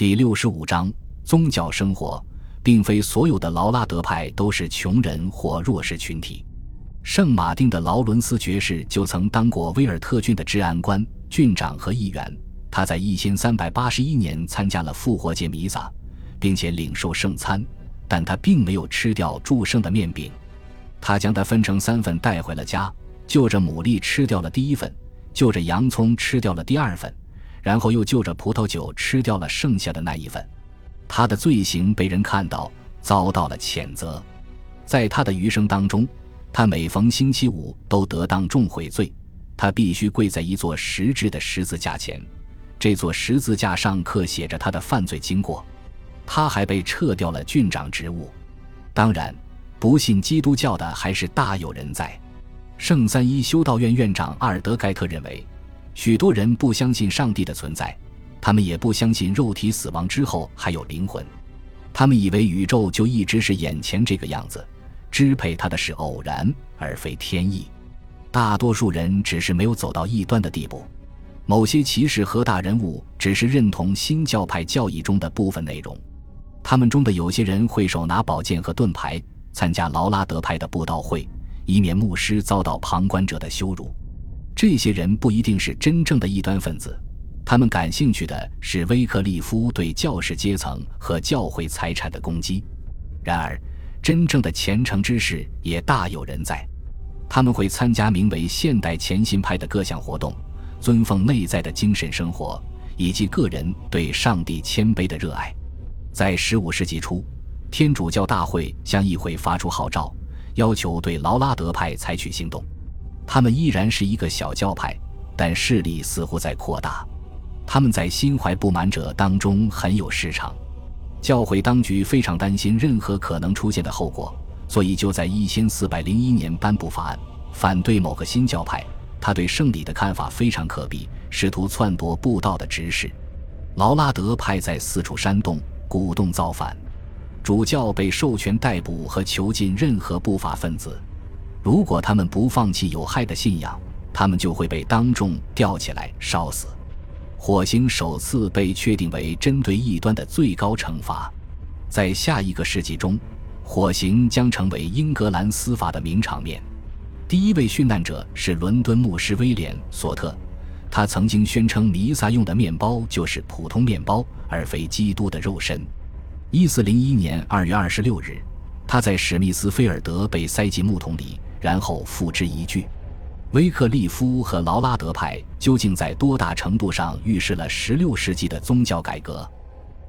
第六十五章宗教生活，并非所有的劳拉德派都是穷人或弱势群体。圣马丁的劳伦斯爵士就曾当过威尔特郡的治安官、郡长和议员。他在一千三百八十一年参加了复活节弥撒，并且领受圣餐，但他并没有吃掉祝圣的面饼。他将它分成三份带回了家，就着牡蛎吃掉了第一份，就着洋葱吃掉了第二份。然后又就着葡萄酒吃掉了剩下的那一份，他的罪行被人看到，遭到了谴责。在他的余生当中，他每逢星期五都得当众悔罪，他必须跪在一座石质的十字架前，这座十字架上刻写着他的犯罪经过。他还被撤掉了郡长职务。当然，不信基督教的还是大有人在。圣三一修道院院长阿尔德盖特认为。许多人不相信上帝的存在，他们也不相信肉体死亡之后还有灵魂。他们以为宇宙就一直是眼前这个样子，支配它的是偶然而非天意。大多数人只是没有走到异端的地步。某些骑士和大人物只是认同新教派教义中的部分内容。他们中的有些人会手拿宝剑和盾牌参加劳拉德派的布道会，以免牧师遭到旁观者的羞辱。这些人不一定是真正的异端分子，他们感兴趣的是威克利夫对教士阶层和教会财产的攻击。然而，真正的虔诚之士也大有人在，他们会参加名为“现代虔信派”的各项活动，尊奉内在的精神生活以及个人对上帝谦卑的热爱。在15世纪初，天主教大会向议会发出号召，要求对劳拉德派采取行动。他们依然是一个小教派，但势力似乎在扩大。他们在心怀不满者当中很有市场。教会当局非常担心任何可能出现的后果，所以就在一千四百零一年颁布法案，反对某个新教派。他对圣礼的看法非常可鄙，试图篡夺布道的指示。劳拉德派在四处煽动、鼓动造反，主教被授权逮捕和囚禁任何不法分子。如果他们不放弃有害的信仰，他们就会被当众吊起来烧死。火刑首次被确定为针对异端的最高惩罚。在下一个世纪中，火刑将成为英格兰司法的名场面。第一位殉难者是伦敦牧师威廉·索特，他曾经宣称弥撒用的面包就是普通面包，而非基督的肉身。一四零一年二月二十六日，他在史密斯菲尔德被塞进木桶里。然后付之一炬。威克利夫和劳拉德派究竟在多大程度上预示了16世纪的宗教改革？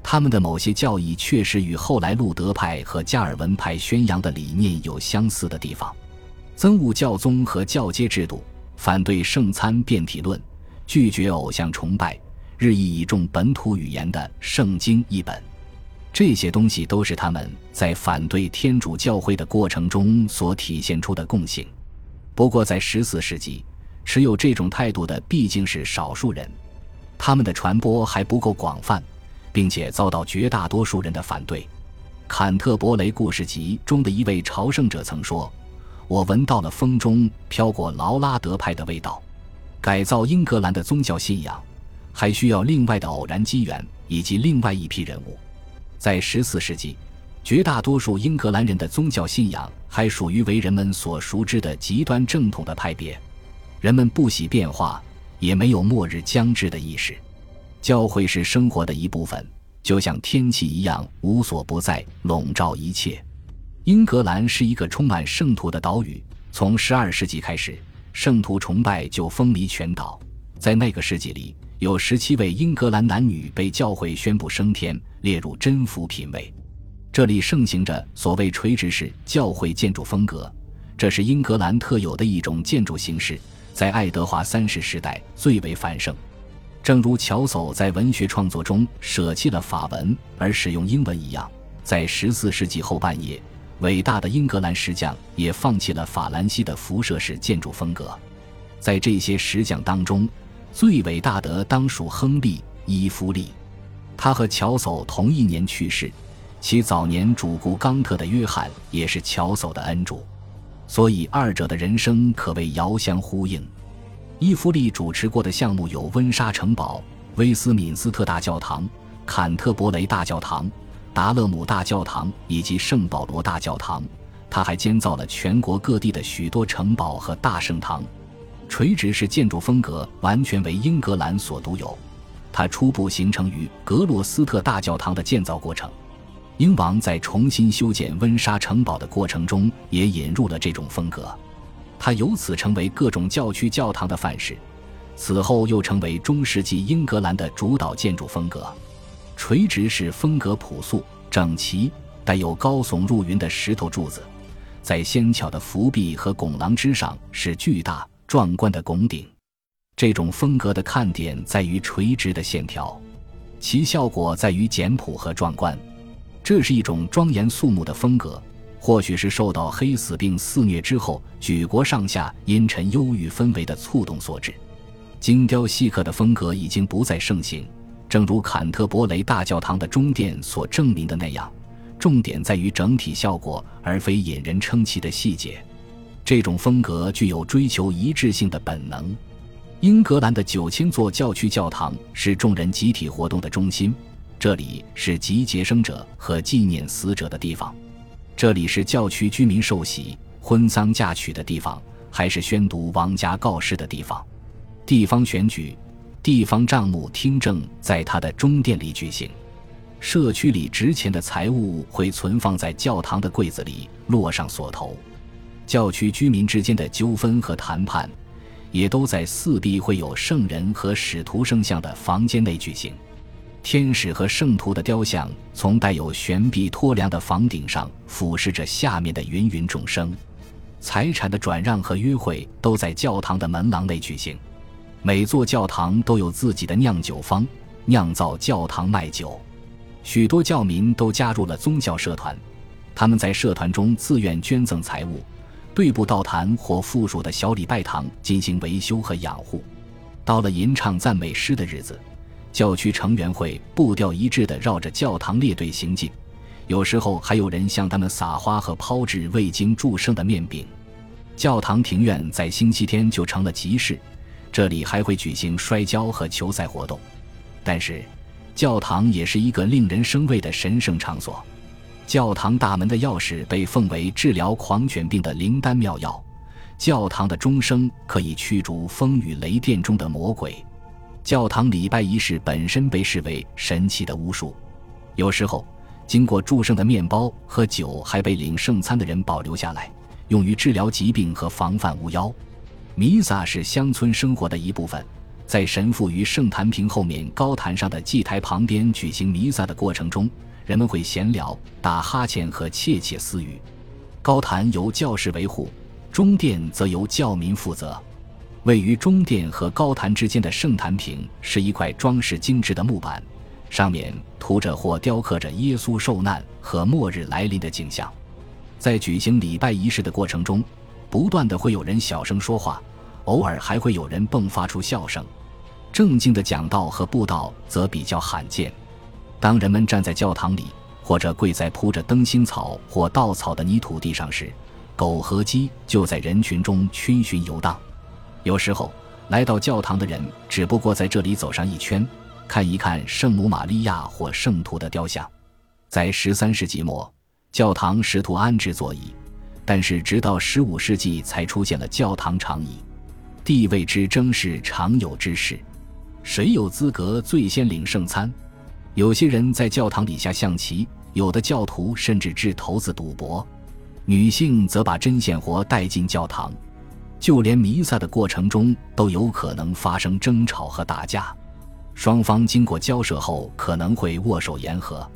他们的某些教义确实与后来路德派和加尔文派宣扬的理念有相似的地方：憎恶教宗和教阶制度，反对圣餐变体论，拒绝偶像崇拜，日益倚重本土语言的圣经译本。这些东西都是他们在反对天主教会的过程中所体现出的共性。不过，在十四世纪，持有这种态度的毕竟是少数人，他们的传播还不够广泛，并且遭到绝大多数人的反对。《坎特伯雷故事集》中的一位朝圣者曾说：“我闻到了风中飘过劳拉德派的味道。”改造英格兰的宗教信仰，还需要另外的偶然机缘以及另外一批人物。在十四世纪，绝大多数英格兰人的宗教信仰还属于为人们所熟知的极端正统的派别。人们不喜变化，也没有末日将至的意识。教会是生活的一部分，就像天气一样无所不在，笼罩一切。英格兰是一个充满圣徒的岛屿。从十二世纪开始，圣徒崇拜就风靡全岛。在那个世纪里，有十七位英格兰男女被教会宣布升天。列入真福品位，这里盛行着所谓垂直式教会建筑风格，这是英格兰特有的一种建筑形式，在爱德华三世时代最为繁盛。正如乔叟在文学创作中舍弃了法文而使用英文一样，在十四世纪后半叶，伟大的英格兰石匠也放弃了法兰西的辐射式建筑风格。在这些石匠当中，最伟大的当属亨利·伊夫利。他和乔叟同一年去世，其早年主顾冈特的约翰也是乔叟的恩主，所以二者的人生可谓遥相呼应。伊芙利主持过的项目有温莎城堡、威斯敏斯特大教堂、坎特伯雷大教堂、达勒姆大教堂以及圣保罗大教堂。他还建造了全国各地的许多城堡和大圣堂。垂直式建筑风格完全为英格兰所独有，它初步形成于格洛斯特大教堂的建造过程。英王在重新修建温莎城堡的过程中也引入了这种风格，它由此成为各种教区教堂的范式。此后又成为中世纪英格兰的主导建筑风格。垂直式风格朴素整齐，带有高耸入云的石头柱子。在纤巧的扶壁和拱廊之上是巨大壮观的拱顶，这种风格的看点在于垂直的线条，其效果在于简朴和壮观。这是一种庄严肃穆的风格，或许是受到黑死病肆虐之后举国上下阴沉忧郁氛围的触动所致。精雕细刻的风格已经不再盛行，正如坎特伯雷大教堂的中殿所证明的那样。重点在于整体效果，而非引人称奇的细节。这种风格具有追求一致性的本能。英格兰的九千座教区教堂是众人集体活动的中心，这里是集结生者和纪念死者的地方，这里是教区居民受洗、婚丧嫁娶的地方，还是宣读王家告示的地方。地方选举、地方账目听证在他的中殿里举行。社区里值钱的财物会存放在教堂的柜子里，落上锁头。教区居民之间的纠纷和谈判，也都在四壁会有圣人和使徒圣像的房间内举行。天使和圣徒的雕像从带有悬臂托梁的房顶上俯视着下面的芸芸众生。财产的转让和约会都在教堂的门廊内举行。每座教堂都有自己的酿酒坊，酿造教堂卖酒。许多教民都加入了宗教社团，他们在社团中自愿捐赠财物，对簿道坛或附属的小礼拜堂进行维修和养护。到了吟唱赞美诗的日子，教区成员会步调一致地绕着教堂列队行进，有时候还有人向他们撒花和抛掷未经祝圣的面饼。教堂庭院在星期天就成了集市，这里还会举行摔跤和球赛活动，但是。教堂也是一个令人生畏的神圣场所。教堂大门的钥匙被奉为治疗狂犬病的灵丹妙药。教堂的钟声可以驱逐风雨雷电中的魔鬼。教堂礼拜仪式本身被视为神奇的巫术。有时候，经过祝圣的面包和酒还被领圣餐的人保留下来，用于治疗疾病和防范巫妖。弥撒是乡村生活的一部分。在神父于圣坛坪后面高坛上的祭台旁边举行弥撒的过程中，人们会闲聊、打哈欠和窃窃私语。高坛由教士维护，中殿则由教民负责。位于中殿和高坛之间的圣坛坪是一块装饰精致的木板，上面涂着或雕刻着耶稣受难和末日来临的景象。在举行礼拜仪式的过程中，不断的会有人小声说话，偶尔还会有人迸发出笑声。正经的讲道和布道则比较罕见。当人们站在教堂里，或者跪在铺着灯芯草或稻草的泥土地上时，狗和鸡就在人群中逡巡游荡。有时候，来到教堂的人只不过在这里走上一圈，看一看圣母玛利亚或圣徒的雕像。在十三世纪末，教堂试图安置座椅，但是直到十五世纪才出现了教堂长椅。地位之争是常有之事。谁有资格最先领圣餐？有些人在教堂底下象棋，有的教徒甚至掷骰子赌博。女性则把针线活带进教堂，就连弥撒的过程中都有可能发生争吵和打架。双方经过交涉后可能会握手言和。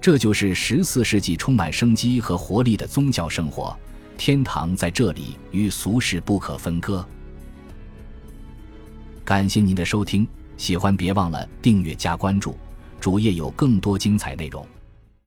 这就是十四世纪充满生机和活力的宗教生活。天堂在这里与俗世不可分割。感谢您的收听。喜欢别忘了订阅加关注，主页有更多精彩内容。